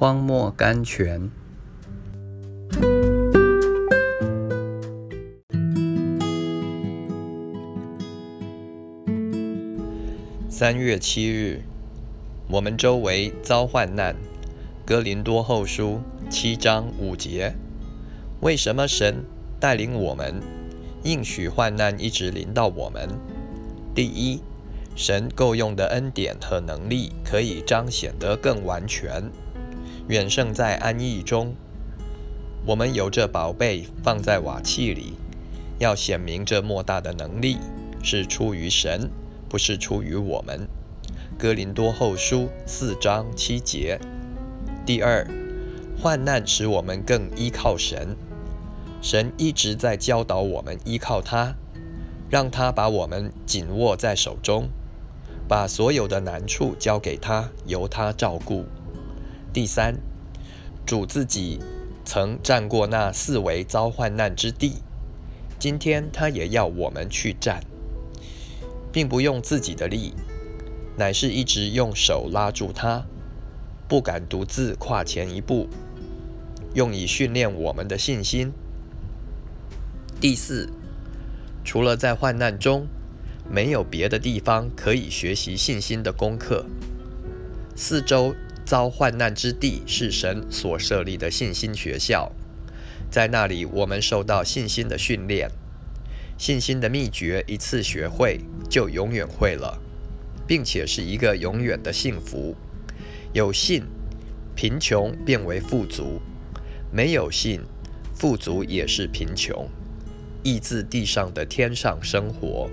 荒漠甘泉。三月七日，我们周围遭患难。哥林多后书七章五节。为什么神带领我们，应许患难一直临到我们？第一，神够用的恩典和能力可以彰显得更完全，远胜在安逸中。我们有这宝贝放在瓦器里，要显明这莫大的能力是出于神。不是出于我们，《哥林多后书》四章七节。第二，患难使我们更依靠神，神一直在教导我们依靠他，让他把我们紧握在手中，把所有的难处交给他，由他照顾。第三，主自己曾站过那四维遭患难之地，今天他也要我们去站。并不用自己的力，乃是一直用手拉住他，不敢独自跨前一步，用以训练我们的信心。第四，除了在患难中，没有别的地方可以学习信心的功课。四周遭患难之地是神所设立的信心学校，在那里我们受到信心的训练。信心的秘诀，一次学会就永远会了，并且是一个永远的幸福。有信，贫穷变为富足；没有信，富足也是贫穷。意自地上的天上生活。